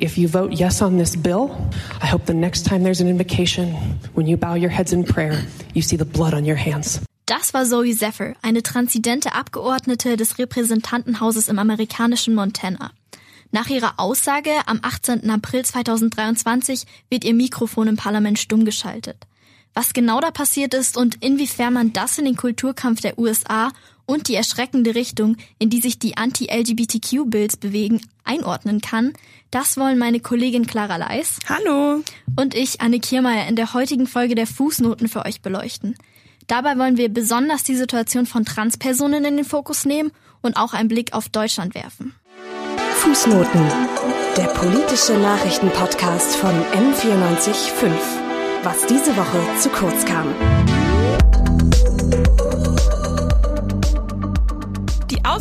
If you vote yes on this bill, I hope the next time there's an invocation, when you bow your heads in prayer, you see the blood on your hands. Das war Zoe Zephyr, eine transidente Abgeordnete des Repräsentantenhauses im amerikanischen Montana. Nach ihrer Aussage am 18. April 2023 wird ihr Mikrofon im Parlament stumm geschaltet. Was genau da passiert ist und inwiefern man das in den Kulturkampf der USA und die erschreckende Richtung, in die sich die Anti-LGBTQ-Bills bewegen, einordnen kann, das wollen meine Kollegin Clara Leis. Hallo. Und ich, Anne Kiermeier, in der heutigen Folge der Fußnoten für euch beleuchten. Dabei wollen wir besonders die Situation von Transpersonen in den Fokus nehmen und auch einen Blick auf Deutschland werfen. Fußnoten, der politische Nachrichtenpodcast von M945. Was diese Woche zu kurz kam.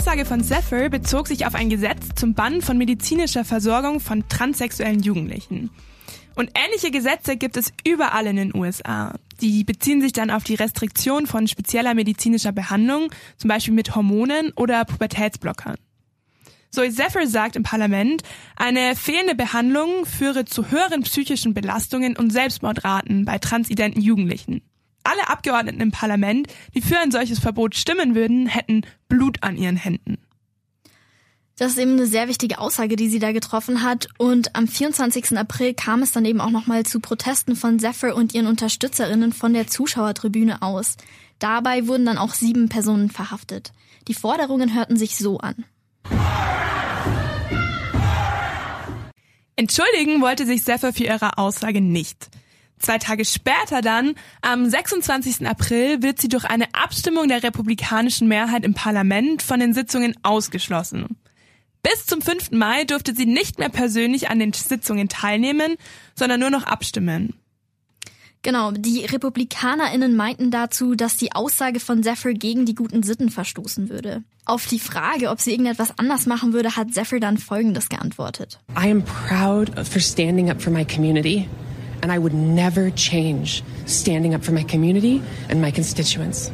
Aussage von Zephyr bezog sich auf ein Gesetz zum Bann von medizinischer Versorgung von transsexuellen Jugendlichen. Und ähnliche Gesetze gibt es überall in den USA. Die beziehen sich dann auf die Restriktion von spezieller medizinischer Behandlung, zum Beispiel mit Hormonen oder Pubertätsblockern. Zoe Zephyr sagt im Parlament, eine fehlende Behandlung führe zu höheren psychischen Belastungen und Selbstmordraten bei transidenten Jugendlichen. Alle Abgeordneten im Parlament, die für ein solches Verbot stimmen würden, hätten Blut an ihren Händen. Das ist eben eine sehr wichtige Aussage, die sie da getroffen hat. Und am 24. April kam es dann eben auch nochmal zu Protesten von Zephyr und ihren Unterstützerinnen von der Zuschauertribüne aus. Dabei wurden dann auch sieben Personen verhaftet. Die Forderungen hörten sich so an. Entschuldigen wollte sich Zephyr für ihre Aussage nicht. Zwei Tage später dann, am 26. April, wird sie durch eine Abstimmung der republikanischen Mehrheit im Parlament von den Sitzungen ausgeschlossen. Bis zum 5. Mai durfte sie nicht mehr persönlich an den Sitzungen teilnehmen, sondern nur noch abstimmen. Genau, die RepublikanerInnen meinten dazu, dass die Aussage von Zephyr gegen die guten Sitten verstoßen würde. Auf die Frage, ob sie irgendetwas anders machen würde, hat Zephyr dann Folgendes geantwortet. I am proud for standing up for my community, and I would never change standing up for my community and my constituents.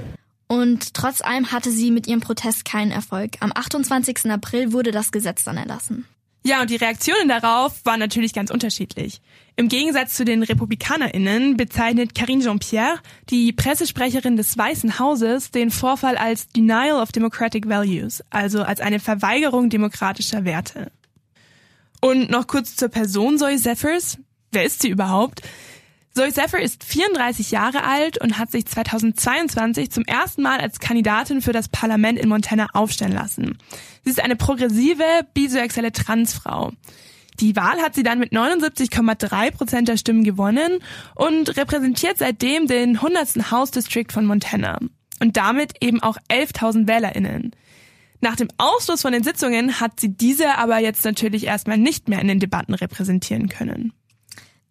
Und trotz allem hatte sie mit ihrem Protest keinen Erfolg. Am 28. April wurde das Gesetz dann erlassen. Ja, und die Reaktionen darauf waren natürlich ganz unterschiedlich. Im Gegensatz zu den RepublikanerInnen bezeichnet Karine Jean-Pierre, die Pressesprecherin des Weißen Hauses, den Vorfall als Denial of Democratic Values, also als eine Verweigerung demokratischer Werte. Und noch kurz zur Person Zoe Zephyrs. Wer ist sie überhaupt? Zoe Zephyr ist 34 Jahre alt und hat sich 2022 zum ersten Mal als Kandidatin für das Parlament in Montana aufstellen lassen. Sie ist eine progressive, bisexuelle Transfrau. Die Wahl hat sie dann mit 79,3 Prozent der Stimmen gewonnen und repräsentiert seitdem den 100. House District von Montana. Und damit eben auch 11.000 WählerInnen. Nach dem Ausschluss von den Sitzungen hat sie diese aber jetzt natürlich erstmal nicht mehr in den Debatten repräsentieren können.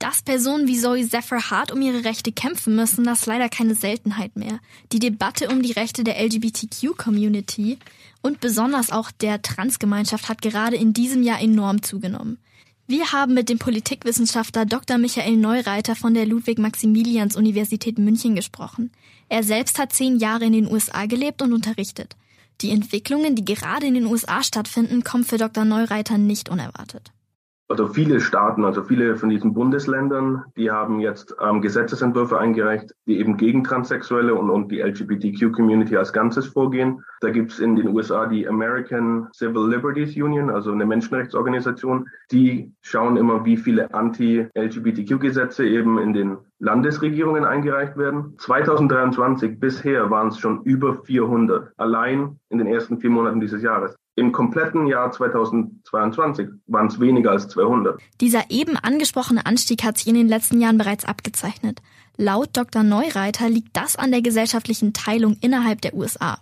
Dass Personen wie Zoe Zephyr hart um ihre Rechte kämpfen müssen, das ist leider keine Seltenheit mehr. Die Debatte um die Rechte der LGBTQ-Community und besonders auch der Transgemeinschaft hat gerade in diesem Jahr enorm zugenommen. Wir haben mit dem Politikwissenschaftler Dr. Michael Neureiter von der Ludwig-Maximilians-Universität München gesprochen. Er selbst hat zehn Jahre in den USA gelebt und unterrichtet. Die Entwicklungen, die gerade in den USA stattfinden, kommen für Dr. Neureiter nicht unerwartet. Also viele Staaten, also viele von diesen Bundesländern, die haben jetzt ähm, Gesetzesentwürfe eingereicht, die eben gegen Transsexuelle und, und die LGBTQ-Community als Ganzes vorgehen. Da gibt es in den USA die American Civil Liberties Union, also eine Menschenrechtsorganisation. Die schauen immer, wie viele Anti-LGBTQ-Gesetze eben in den Landesregierungen eingereicht werden. 2023 bisher waren es schon über 400, allein in den ersten vier Monaten dieses Jahres. Im kompletten Jahr 2022 waren es weniger als 200. Dieser eben angesprochene Anstieg hat sich in den letzten Jahren bereits abgezeichnet. Laut Dr. Neureiter liegt das an der gesellschaftlichen Teilung innerhalb der USA.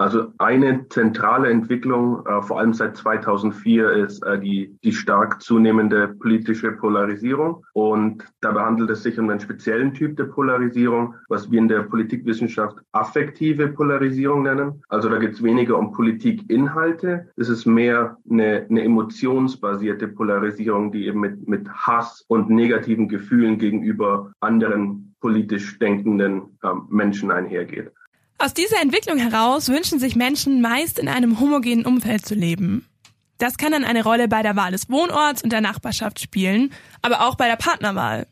Also eine zentrale Entwicklung, äh, vor allem seit 2004, ist äh, die, die stark zunehmende politische Polarisierung. Und dabei handelt es sich um einen speziellen Typ der Polarisierung, was wir in der Politikwissenschaft affektive Polarisierung nennen. Also da geht es weniger um Politikinhalte, es ist mehr eine, eine emotionsbasierte Polarisierung, die eben mit, mit Hass und negativen Gefühlen gegenüber anderen politisch denkenden ähm, Menschen einhergeht. Aus dieser Entwicklung heraus wünschen sich Menschen meist in einem homogenen Umfeld zu leben. Das kann dann eine Rolle bei der Wahl des Wohnorts und der Nachbarschaft spielen, aber auch bei der Partnerwahl.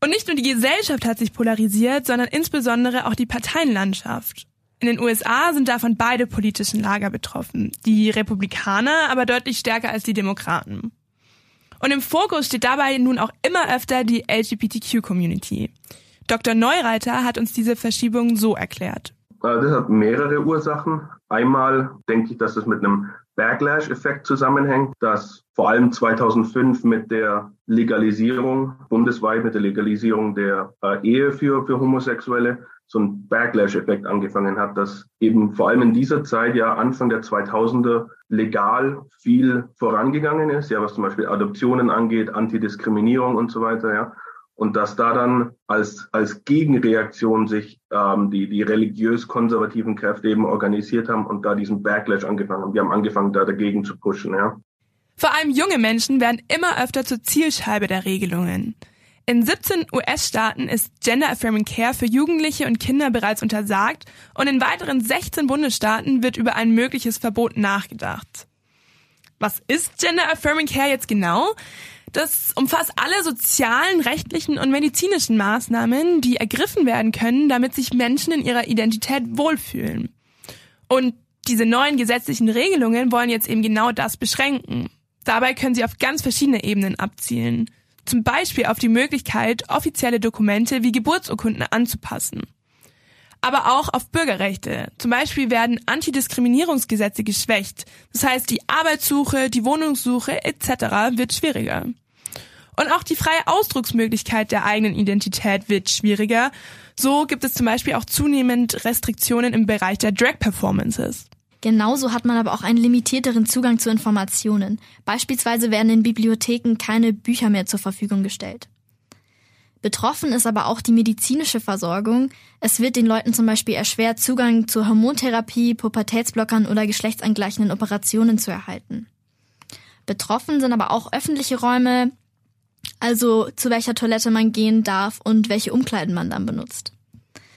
Und nicht nur die Gesellschaft hat sich polarisiert, sondern insbesondere auch die Parteienlandschaft. In den USA sind davon beide politischen Lager betroffen, die Republikaner aber deutlich stärker als die Demokraten. Und im Fokus steht dabei nun auch immer öfter die LGBTQ-Community. Dr. Neureiter hat uns diese Verschiebung so erklärt. Äh, das hat mehrere Ursachen. Einmal denke ich, dass das mit einem Backlash-Effekt zusammenhängt, dass vor allem 2005 mit der Legalisierung, bundesweit mit der Legalisierung der äh, Ehe für, für Homosexuelle, so ein Backlash-Effekt angefangen hat, dass eben vor allem in dieser Zeit, ja Anfang der 2000er, legal viel vorangegangen ist, ja was zum Beispiel Adoptionen angeht, Antidiskriminierung und so weiter, ja und dass da dann als, als Gegenreaktion sich ähm, die, die religiös-konservativen Kräfte eben organisiert haben und da diesen Backlash angefangen haben. Die haben angefangen, da dagegen zu pushen, ja. Vor allem junge Menschen werden immer öfter zur Zielscheibe der Regelungen. In 17 US-Staaten ist Gender Affirming Care für Jugendliche und Kinder bereits untersagt und in weiteren 16 Bundesstaaten wird über ein mögliches Verbot nachgedacht. Was ist Gender Affirming Care jetzt genau? Das umfasst alle sozialen, rechtlichen und medizinischen Maßnahmen, die ergriffen werden können, damit sich Menschen in ihrer Identität wohlfühlen. Und diese neuen gesetzlichen Regelungen wollen jetzt eben genau das beschränken. Dabei können sie auf ganz verschiedene Ebenen abzielen. Zum Beispiel auf die Möglichkeit, offizielle Dokumente wie Geburtsurkunden anzupassen. Aber auch auf Bürgerrechte. Zum Beispiel werden Antidiskriminierungsgesetze geschwächt. Das heißt, die Arbeitssuche, die Wohnungssuche etc. wird schwieriger. Und auch die freie Ausdrucksmöglichkeit der eigenen Identität wird schwieriger. So gibt es zum Beispiel auch zunehmend Restriktionen im Bereich der Drag-Performances. Genauso hat man aber auch einen limitierteren Zugang zu Informationen. Beispielsweise werden in Bibliotheken keine Bücher mehr zur Verfügung gestellt. Betroffen ist aber auch die medizinische Versorgung. Es wird den Leuten zum Beispiel erschwert, Zugang zur Hormontherapie, Pubertätsblockern oder geschlechtsangleichenden Operationen zu erhalten. Betroffen sind aber auch öffentliche Räume, also zu welcher Toilette man gehen darf und welche Umkleiden man dann benutzt.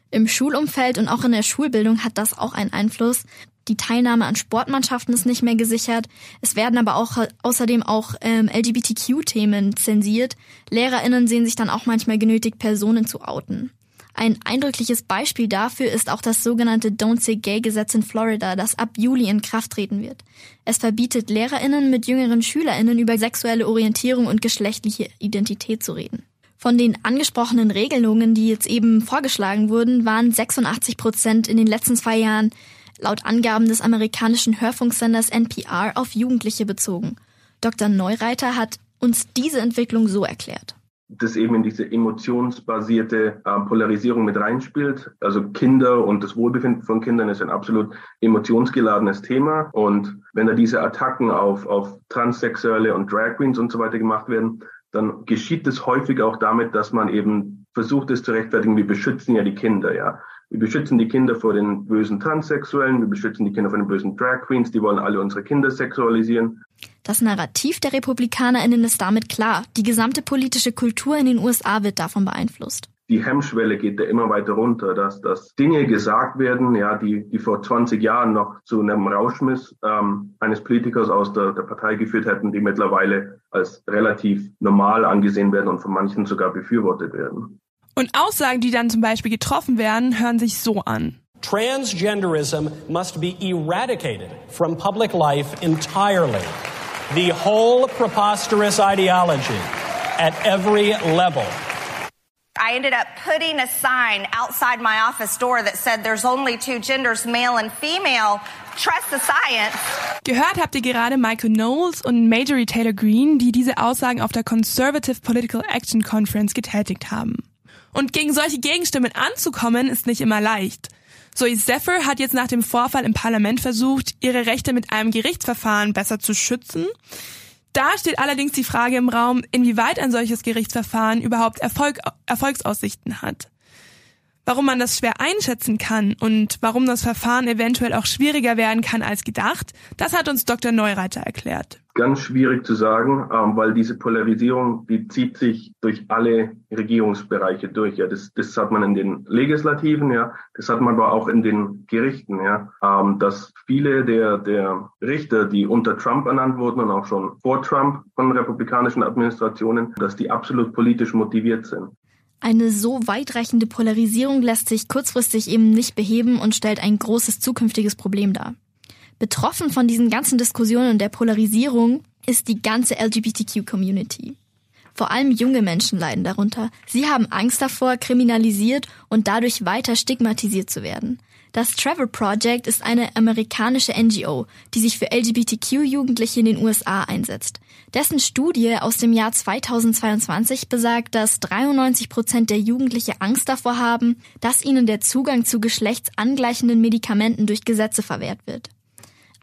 Im Schulumfeld und auch in der Schulbildung hat das auch einen Einfluss. Die Teilnahme an Sportmannschaften ist nicht mehr gesichert. Es werden aber auch außerdem auch ähm, LGBTQ-Themen zensiert. LehrerInnen sehen sich dann auch manchmal genötigt, Personen zu outen. Ein eindrückliches Beispiel dafür ist auch das sogenannte Don't Say Gay Gesetz in Florida, das ab Juli in Kraft treten wird. Es verbietet Lehrerinnen mit jüngeren Schülerinnen über sexuelle Orientierung und geschlechtliche Identität zu reden. Von den angesprochenen Regelungen, die jetzt eben vorgeschlagen wurden, waren 86 Prozent in den letzten zwei Jahren laut Angaben des amerikanischen Hörfunksenders NPR auf Jugendliche bezogen. Dr. Neureiter hat uns diese Entwicklung so erklärt das eben in diese emotionsbasierte äh, Polarisierung mit reinspielt. Also Kinder und das Wohlbefinden von Kindern ist ein absolut emotionsgeladenes Thema. Und wenn da diese Attacken auf, auf Transsexuelle und Drag Queens und so weiter gemacht werden, dann geschieht es häufig auch damit, dass man eben versucht, es zu rechtfertigen, wir beschützen ja die Kinder, ja. Wir beschützen die Kinder vor den bösen Transsexuellen, wir beschützen die Kinder vor den bösen Drag Queens, die wollen alle unsere Kinder sexualisieren. Das Narrativ der RepublikanerInnen ist damit klar. Die gesamte politische Kultur in den USA wird davon beeinflusst die Hemmschwelle geht da immer weiter runter, dass, dass Dinge gesagt werden, ja, die, die vor 20 Jahren noch zu einem Rauschmiss ähm, eines Politikers aus der, der Partei geführt hätten, die mittlerweile als relativ normal angesehen werden und von manchen sogar befürwortet werden. Und Aussagen, die dann zum Beispiel getroffen werden, hören sich so an. Transgenderism must be eradicated from public life entirely. The whole preposterous ideology at every level. I ended up putting a sign outside my office door that said there's only two genders, male and female. Trust the science. Gehört habt ihr gerade Michael Knowles und Majorie Taylor Greene, die diese Aussagen auf der Conservative Political Action Conference getätigt haben. Und gegen solche Gegenstimmen anzukommen, ist nicht immer leicht. Zoe Zephyr hat jetzt nach dem Vorfall im Parlament versucht, ihre Rechte mit einem Gerichtsverfahren besser zu schützen. Da steht allerdings die Frage im Raum, inwieweit ein solches Gerichtsverfahren überhaupt Erfolg, Erfolgsaussichten hat. Warum man das schwer einschätzen kann und warum das Verfahren eventuell auch schwieriger werden kann als gedacht, das hat uns Dr. Neureiter erklärt. Ganz schwierig zu sagen, ähm, weil diese Polarisierung, die zieht sich durch alle Regierungsbereiche durch. Ja, das, das hat man in den Legislativen, ja, das hat man aber auch in den Gerichten, ja, ähm, dass viele der der Richter, die unter Trump ernannt wurden und auch schon vor Trump von republikanischen Administrationen, dass die absolut politisch motiviert sind. Eine so weitreichende Polarisierung lässt sich kurzfristig eben nicht beheben und stellt ein großes zukünftiges Problem dar. Betroffen von diesen ganzen Diskussionen der Polarisierung ist die ganze LGBTQ-Community. Vor allem junge Menschen leiden darunter. Sie haben Angst davor, kriminalisiert und dadurch weiter stigmatisiert zu werden. Das Trevor Project ist eine amerikanische NGO, die sich für LGBTQ-Jugendliche in den USA einsetzt. Dessen Studie aus dem Jahr 2022 besagt, dass 93 Prozent der Jugendliche Angst davor haben, dass ihnen der Zugang zu geschlechtsangleichenden Medikamenten durch Gesetze verwehrt wird.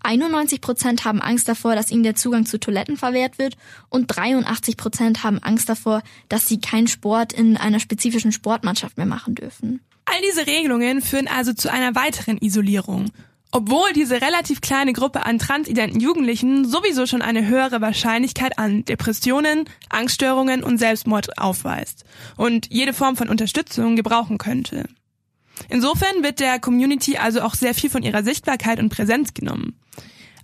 91 Prozent haben Angst davor, dass ihnen der Zugang zu Toiletten verwehrt wird und 83 Prozent haben Angst davor, dass sie keinen Sport in einer spezifischen Sportmannschaft mehr machen dürfen. All diese Regelungen führen also zu einer weiteren Isolierung. Obwohl diese relativ kleine Gruppe an transidenten Jugendlichen sowieso schon eine höhere Wahrscheinlichkeit an Depressionen, Angststörungen und Selbstmord aufweist und jede Form von Unterstützung gebrauchen könnte. Insofern wird der Community also auch sehr viel von ihrer Sichtbarkeit und Präsenz genommen.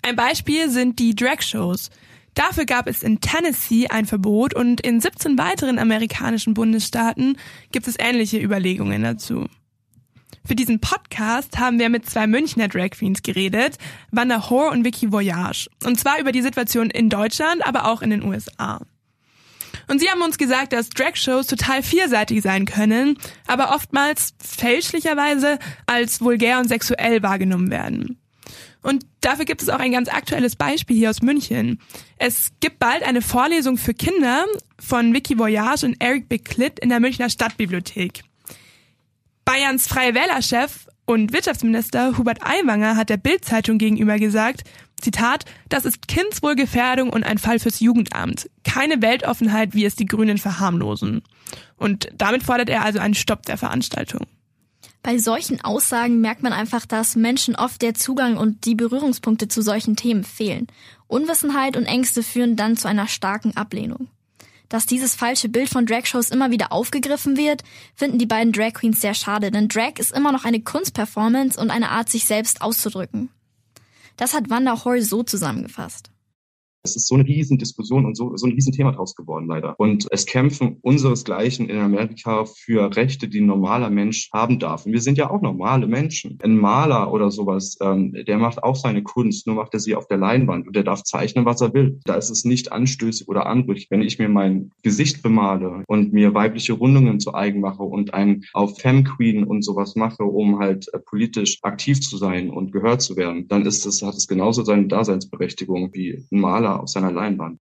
Ein Beispiel sind die Drag-Shows. Dafür gab es in Tennessee ein Verbot und in 17 weiteren amerikanischen Bundesstaaten gibt es ähnliche Überlegungen dazu. Für diesen Podcast haben wir mit zwei Münchner Drag Queens geredet, Wanda Hoare und Vicky Voyage. Und zwar über die Situation in Deutschland, aber auch in den USA. Und sie haben uns gesagt, dass Drag-Shows total vielseitig sein können, aber oftmals fälschlicherweise als vulgär und sexuell wahrgenommen werden. Und dafür gibt es auch ein ganz aktuelles Beispiel hier aus München. Es gibt bald eine Vorlesung für Kinder von Vicky Voyage und Eric Beklitt in der Münchner Stadtbibliothek. Bayerns Freie Wählerchef und Wirtschaftsminister Hubert Aiwanger hat der Bild-Zeitung gegenüber gesagt, Zitat, das ist Kindswohlgefährdung und ein Fall fürs Jugendamt. Keine Weltoffenheit, wie es die Grünen verharmlosen. Und damit fordert er also einen Stopp der Veranstaltung. Bei solchen Aussagen merkt man einfach, dass Menschen oft der Zugang und die Berührungspunkte zu solchen Themen fehlen. Unwissenheit und Ängste führen dann zu einer starken Ablehnung. Dass dieses falsche Bild von Dragshows immer wieder aufgegriffen wird, finden die beiden Drag Queens sehr schade, denn Drag ist immer noch eine Kunstperformance und eine Art, sich selbst auszudrücken. Das hat Wanda Hoy so zusammengefasst. Es ist so eine riesen Diskussion und so, so ein riesen Thema draus geworden, leider. Und es kämpfen unseresgleichen in Amerika für Rechte, die ein normaler Mensch haben darf. Und wir sind ja auch normale Menschen. Ein Maler oder sowas, ähm, der macht auch seine Kunst, nur macht er sie auf der Leinwand und der darf zeichnen, was er will. Da ist es nicht anstößig oder anrüchig, wenn ich mir mein Gesicht bemale und mir weibliche Rundungen zu eigen mache und einen auf Femme Queen und sowas mache, um halt äh, politisch aktiv zu sein und gehört zu werden, dann ist es, hat es genauso seine Daseinsberechtigung wie ein Maler auf seiner Leinwand.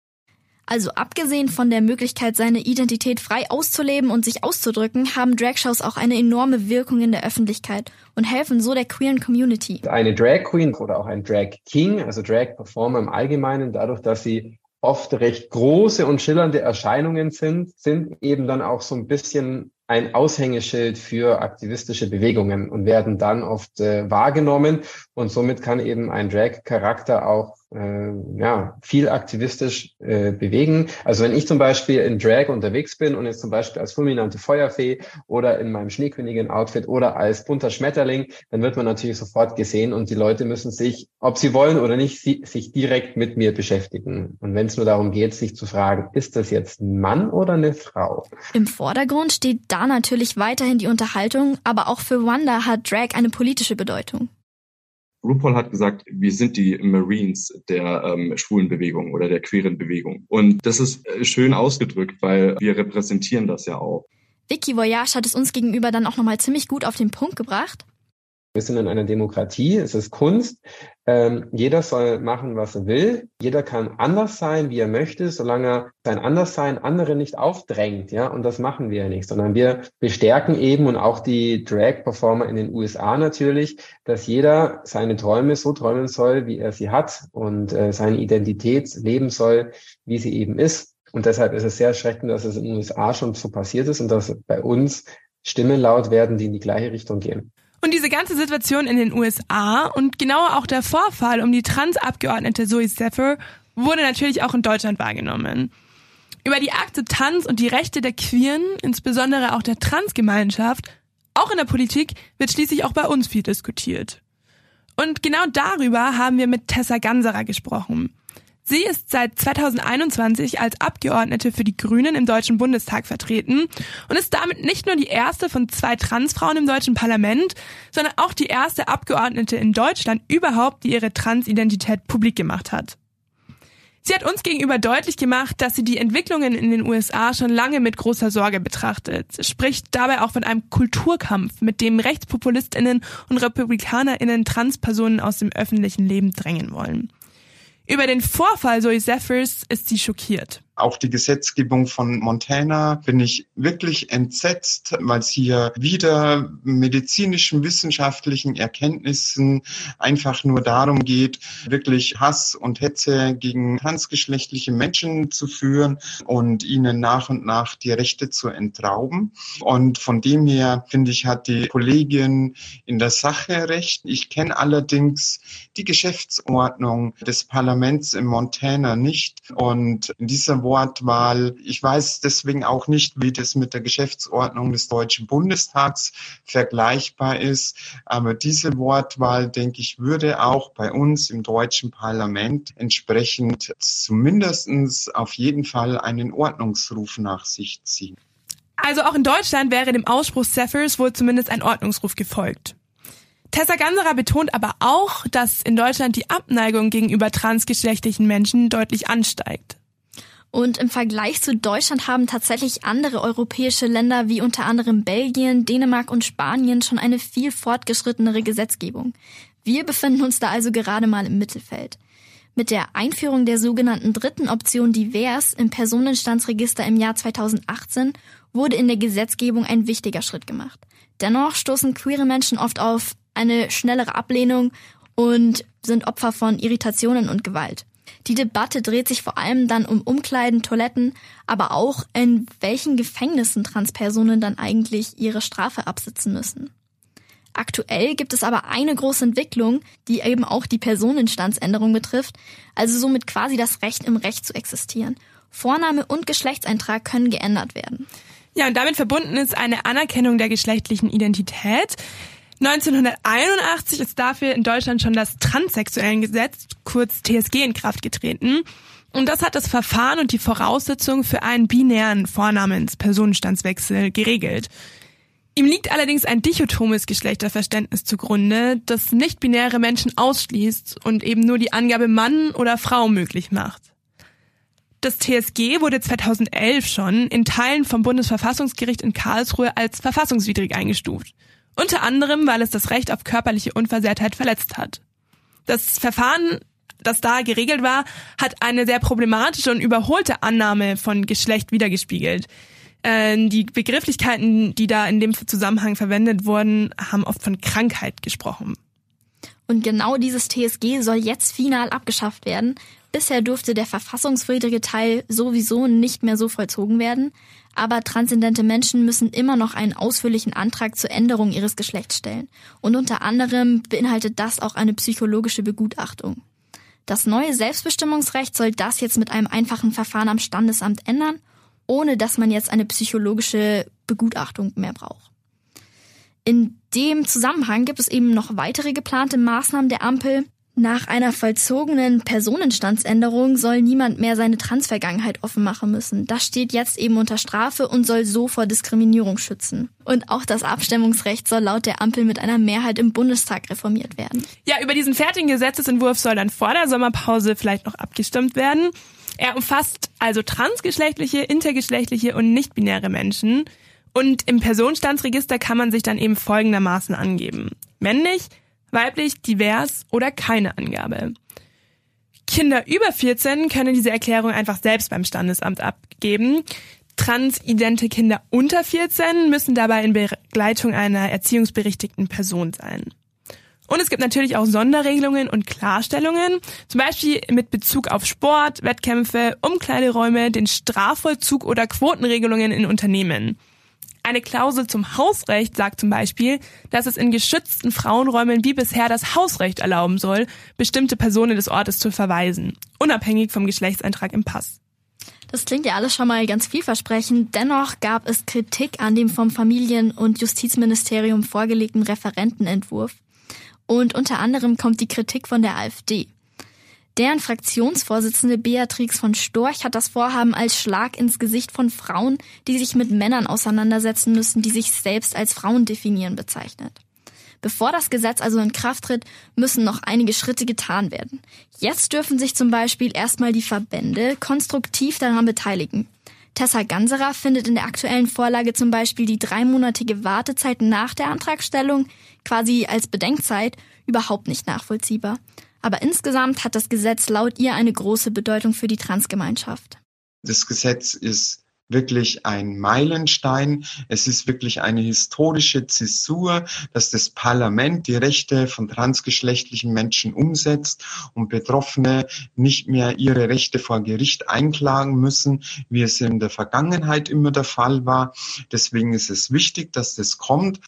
Also abgesehen von der Möglichkeit, seine Identität frei auszuleben und sich auszudrücken, haben Dragshows auch eine enorme Wirkung in der Öffentlichkeit und helfen so der queeren Community. Eine Drag Queen oder auch ein Drag King, also Drag Performer im Allgemeinen, dadurch, dass sie oft recht große und schillernde Erscheinungen sind, sind eben dann auch so ein bisschen ein Aushängeschild für aktivistische Bewegungen und werden dann oft äh, wahrgenommen und somit kann eben ein Drag-Charakter auch äh, ja, viel aktivistisch äh, bewegen. Also wenn ich zum Beispiel in Drag unterwegs bin und jetzt zum Beispiel als fulminante Feuerfee oder in meinem Schneekönigin-Outfit oder als bunter Schmetterling, dann wird man natürlich sofort gesehen und die Leute müssen sich, ob sie wollen oder nicht, sie, sich direkt mit mir beschäftigen. Und wenn es nur darum geht, sich zu fragen, ist das jetzt ein Mann oder eine Frau? Im Vordergrund steht da natürlich weiterhin die Unterhaltung, aber auch für Wanda hat Drag eine politische Bedeutung. RuPaul hat gesagt, wir sind die Marines der ähm, schwulen Bewegung oder der queeren Bewegung. Und das ist äh, schön ausgedrückt, weil wir repräsentieren das ja auch. Vicky Voyage hat es uns gegenüber dann auch nochmal ziemlich gut auf den Punkt gebracht. Wir sind in einer Demokratie, es ist Kunst. Ähm, jeder soll machen, was er will. Jeder kann anders sein, wie er möchte, solange er sein Anderssein andere nicht aufdrängt. Ja, und das machen wir ja nicht, sondern wir bestärken eben und auch die Drag-Performer in den USA natürlich, dass jeder seine Träume so träumen soll, wie er sie hat und äh, seine Identität leben soll, wie sie eben ist. Und deshalb ist es sehr erschreckend, dass es in den USA schon so passiert ist und dass bei uns Stimmen laut werden, die in die gleiche Richtung gehen. Und diese ganze Situation in den USA und genauer auch der Vorfall um die Transabgeordnete Zoe Zephyr wurde natürlich auch in Deutschland wahrgenommen. Über die Akzeptanz und die Rechte der Queeren, insbesondere auch der Transgemeinschaft, auch in der Politik, wird schließlich auch bei uns viel diskutiert. Und genau darüber haben wir mit Tessa Ganserer gesprochen. Sie ist seit 2021 als Abgeordnete für die Grünen im Deutschen Bundestag vertreten und ist damit nicht nur die erste von zwei Transfrauen im deutschen Parlament, sondern auch die erste Abgeordnete in Deutschland überhaupt, die ihre Transidentität publik gemacht hat. Sie hat uns gegenüber deutlich gemacht, dass sie die Entwicklungen in den USA schon lange mit großer Sorge betrachtet, spricht dabei auch von einem Kulturkampf, mit dem Rechtspopulistinnen und Republikanerinnen Transpersonen aus dem öffentlichen Leben drängen wollen. Über den Vorfall Zoe Zephyrs ist sie schockiert. Auch die Gesetzgebung von Montana bin ich wirklich entsetzt, weil es hier wieder medizinischen, wissenschaftlichen Erkenntnissen einfach nur darum geht, wirklich Hass und Hetze gegen transgeschlechtliche Menschen zu führen und ihnen nach und nach die Rechte zu entrauben. Und von dem her, finde ich, hat die Kollegin in der Sache recht. Ich kenne allerdings die Geschäftsordnung des Parlaments in Montana nicht. Und in dieser Wortwahl. Ich weiß deswegen auch nicht, wie das mit der Geschäftsordnung des Deutschen Bundestags vergleichbar ist. Aber diese Wortwahl, denke ich, würde auch bei uns im deutschen Parlament entsprechend zumindestens auf jeden Fall einen Ordnungsruf nach sich ziehen. Also auch in Deutschland wäre dem Ausspruch Zephyrs wohl zumindest ein Ordnungsruf gefolgt. Tessa Ganserer betont aber auch, dass in Deutschland die Abneigung gegenüber transgeschlechtlichen Menschen deutlich ansteigt. Und im Vergleich zu Deutschland haben tatsächlich andere europäische Länder wie unter anderem Belgien, Dänemark und Spanien schon eine viel fortgeschrittenere Gesetzgebung. Wir befinden uns da also gerade mal im Mittelfeld. Mit der Einführung der sogenannten dritten Option divers im Personenstandsregister im Jahr 2018 wurde in der Gesetzgebung ein wichtiger Schritt gemacht. Dennoch stoßen queere Menschen oft auf eine schnellere Ablehnung und sind Opfer von Irritationen und Gewalt. Die Debatte dreht sich vor allem dann um Umkleiden, Toiletten, aber auch in welchen Gefängnissen Transpersonen dann eigentlich ihre Strafe absitzen müssen. Aktuell gibt es aber eine große Entwicklung, die eben auch die Personenstandsänderung betrifft, also somit quasi das Recht im Recht zu existieren. Vorname und Geschlechtseintrag können geändert werden. Ja, und damit verbunden ist eine Anerkennung der geschlechtlichen Identität. 1981 ist dafür in Deutschland schon das Transsexuellengesetz, kurz TSG, in Kraft getreten. Und das hat das Verfahren und die Voraussetzungen für einen binären Vornamens-Personenstandswechsel geregelt. Ihm liegt allerdings ein dichotomes Geschlechterverständnis zugrunde, das nicht-binäre Menschen ausschließt und eben nur die Angabe Mann oder Frau möglich macht. Das TSG wurde 2011 schon in Teilen vom Bundesverfassungsgericht in Karlsruhe als verfassungswidrig eingestuft. Unter anderem, weil es das Recht auf körperliche Unversehrtheit verletzt hat. Das Verfahren, das da geregelt war, hat eine sehr problematische und überholte Annahme von Geschlecht wiedergespiegelt. Äh, die Begrifflichkeiten, die da in dem Zusammenhang verwendet wurden, haben oft von Krankheit gesprochen. Und genau dieses TSG soll jetzt final abgeschafft werden. Bisher durfte der verfassungswidrige Teil sowieso nicht mehr so vollzogen werden aber transzendente Menschen müssen immer noch einen ausführlichen Antrag zur Änderung ihres Geschlechts stellen. Und unter anderem beinhaltet das auch eine psychologische Begutachtung. Das neue Selbstbestimmungsrecht soll das jetzt mit einem einfachen Verfahren am Standesamt ändern, ohne dass man jetzt eine psychologische Begutachtung mehr braucht. In dem Zusammenhang gibt es eben noch weitere geplante Maßnahmen der Ampel, nach einer vollzogenen Personenstandsänderung soll niemand mehr seine Transvergangenheit offen machen müssen. Das steht jetzt eben unter Strafe und soll so vor Diskriminierung schützen. Und auch das Abstimmungsrecht soll laut der Ampel mit einer Mehrheit im Bundestag reformiert werden. Ja, über diesen fertigen Gesetzesentwurf soll dann vor der Sommerpause vielleicht noch abgestimmt werden. Er umfasst also transgeschlechtliche, intergeschlechtliche und nicht-binäre Menschen. Und im Personenstandsregister kann man sich dann eben folgendermaßen angeben. Männlich, weiblich, divers oder keine Angabe. Kinder über 14 können diese Erklärung einfach selbst beim Standesamt abgeben. Transidente Kinder unter 14 müssen dabei in Begleitung einer erziehungsberechtigten Person sein. Und es gibt natürlich auch Sonderregelungen und Klarstellungen, zum Beispiel mit Bezug auf Sport, Wettkämpfe, Umkleideräume, den Strafvollzug oder Quotenregelungen in Unternehmen. Eine Klausel zum Hausrecht sagt zum Beispiel, dass es in geschützten Frauenräumen wie bisher das Hausrecht erlauben soll, bestimmte Personen des Ortes zu verweisen, unabhängig vom Geschlechtseintrag im Pass. Das klingt ja alles schon mal ganz vielversprechend. Dennoch gab es Kritik an dem vom Familien- und Justizministerium vorgelegten Referentenentwurf. Und unter anderem kommt die Kritik von der AfD. Deren Fraktionsvorsitzende Beatrix von Storch hat das Vorhaben als Schlag ins Gesicht von Frauen, die sich mit Männern auseinandersetzen müssen, die sich selbst als Frauen definieren, bezeichnet. Bevor das Gesetz also in Kraft tritt, müssen noch einige Schritte getan werden. Jetzt dürfen sich zum Beispiel erstmal die Verbände konstruktiv daran beteiligen. Tessa Ganserer findet in der aktuellen Vorlage zum Beispiel die dreimonatige Wartezeit nach der Antragstellung quasi als Bedenkzeit überhaupt nicht nachvollziehbar. Aber insgesamt hat das Gesetz laut ihr eine große Bedeutung für die Transgemeinschaft. Das Gesetz ist wirklich ein Meilenstein. Es ist wirklich eine historische Zäsur, dass das Parlament die Rechte von transgeschlechtlichen Menschen umsetzt und Betroffene nicht mehr ihre Rechte vor Gericht einklagen müssen, wie es in der Vergangenheit immer der Fall war. Deswegen ist es wichtig, dass das kommt.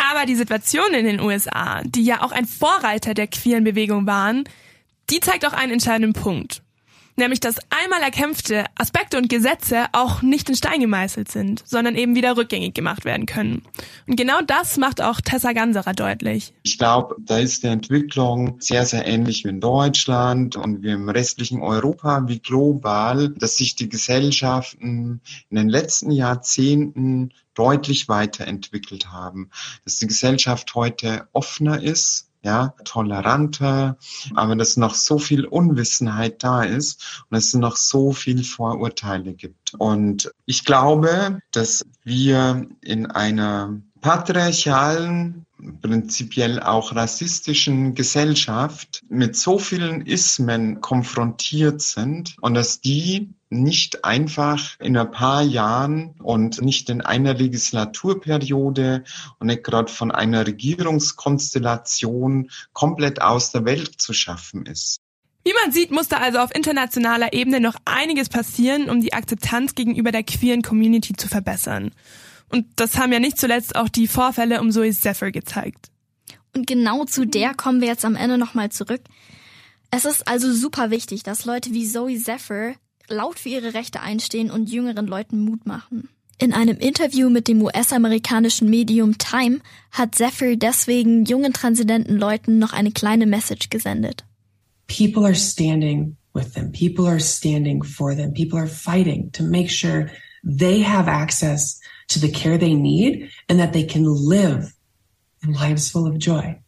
Aber die Situation in den USA, die ja auch ein Vorreiter der queeren Bewegung waren, die zeigt auch einen entscheidenden Punkt. Nämlich, dass einmal erkämpfte Aspekte und Gesetze auch nicht in Stein gemeißelt sind, sondern eben wieder rückgängig gemacht werden können. Und genau das macht auch Tessa Ganserer deutlich. Ich glaube, da ist die Entwicklung sehr, sehr ähnlich wie in Deutschland und wie im restlichen Europa, wie global, dass sich die Gesellschaften in den letzten Jahrzehnten deutlich weiterentwickelt haben, dass die Gesellschaft heute offener ist, ja, toleranter, aber dass noch so viel Unwissenheit da ist und es noch so viel Vorurteile gibt. Und ich glaube, dass wir in einer patriarchalen, prinzipiell auch rassistischen Gesellschaft mit so vielen Ismen konfrontiert sind und dass die nicht einfach in ein paar Jahren und nicht in einer Legislaturperiode und nicht gerade von einer Regierungskonstellation komplett aus der Welt zu schaffen ist. Wie man sieht, musste also auf internationaler Ebene noch einiges passieren, um die Akzeptanz gegenüber der queeren Community zu verbessern. Und das haben ja nicht zuletzt auch die Vorfälle um Zoe Zephyr gezeigt. Und genau zu der kommen wir jetzt am Ende nochmal zurück. Es ist also super wichtig, dass Leute wie Zoe Zephyr laut für ihre Rechte einstehen und jüngeren Leuten Mut machen. In einem Interview mit dem US-amerikanischen Medium Time hat Zephyr deswegen jungen transidenten Leuten noch eine kleine Message gesendet. People are standing with them. People are standing for them. People are fighting to make sure they have access to the care they need and that they can live lives full of joy.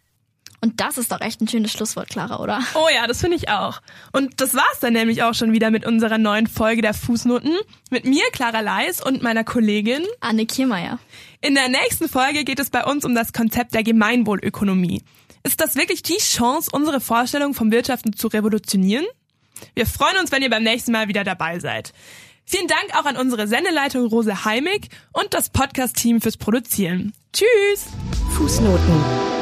Und das ist doch echt ein schönes Schlusswort, Clara, oder? Oh ja, das finde ich auch. Und das war's dann nämlich auch schon wieder mit unserer neuen Folge der Fußnoten. Mit mir, Clara Leis und meiner Kollegin Anne Kiermeier. In der nächsten Folge geht es bei uns um das Konzept der Gemeinwohlökonomie. Ist das wirklich die Chance, unsere Vorstellung vom Wirtschaften zu revolutionieren? Wir freuen uns, wenn ihr beim nächsten Mal wieder dabei seid. Vielen Dank auch an unsere Sendeleitung Rose Heimig und das Podcast-Team fürs Produzieren. Tschüss! Fußnoten.